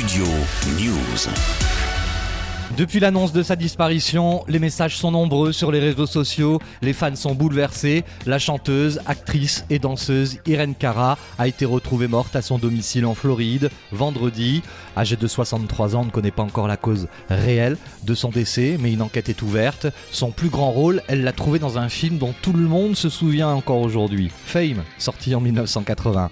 Studio News. Depuis l'annonce de sa disparition, les messages sont nombreux sur les réseaux sociaux, les fans sont bouleversés. La chanteuse, actrice et danseuse Irene Cara a été retrouvée morte à son domicile en Floride vendredi. Âgée de 63 ans, on ne connaît pas encore la cause réelle de son décès, mais une enquête est ouverte. Son plus grand rôle, elle l'a trouvé dans un film dont tout le monde se souvient encore aujourd'hui. Fame, sorti en 1980.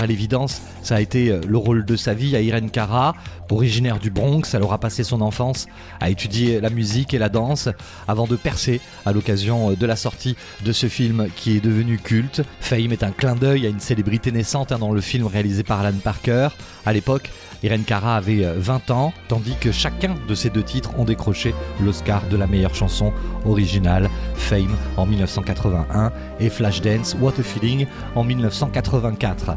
À l'évidence, ça a été euh, le rôle de sa vie à Irene Cara, originaire du Bronx. Elle aura passé son enfance à étudier la musique et la danse avant de percer à l'occasion euh, de la sortie de ce film qui est devenu culte. Fame est un clin d'œil à une célébrité naissante hein, dans le film réalisé par Alan Parker. À l'époque, Irene Cara avait 20 euh, ans, tandis que chacun de ces deux titres ont décroché l'Oscar de la meilleure chanson originale, Fame en 1981 et Flashdance What a Feeling en 1984.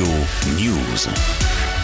News.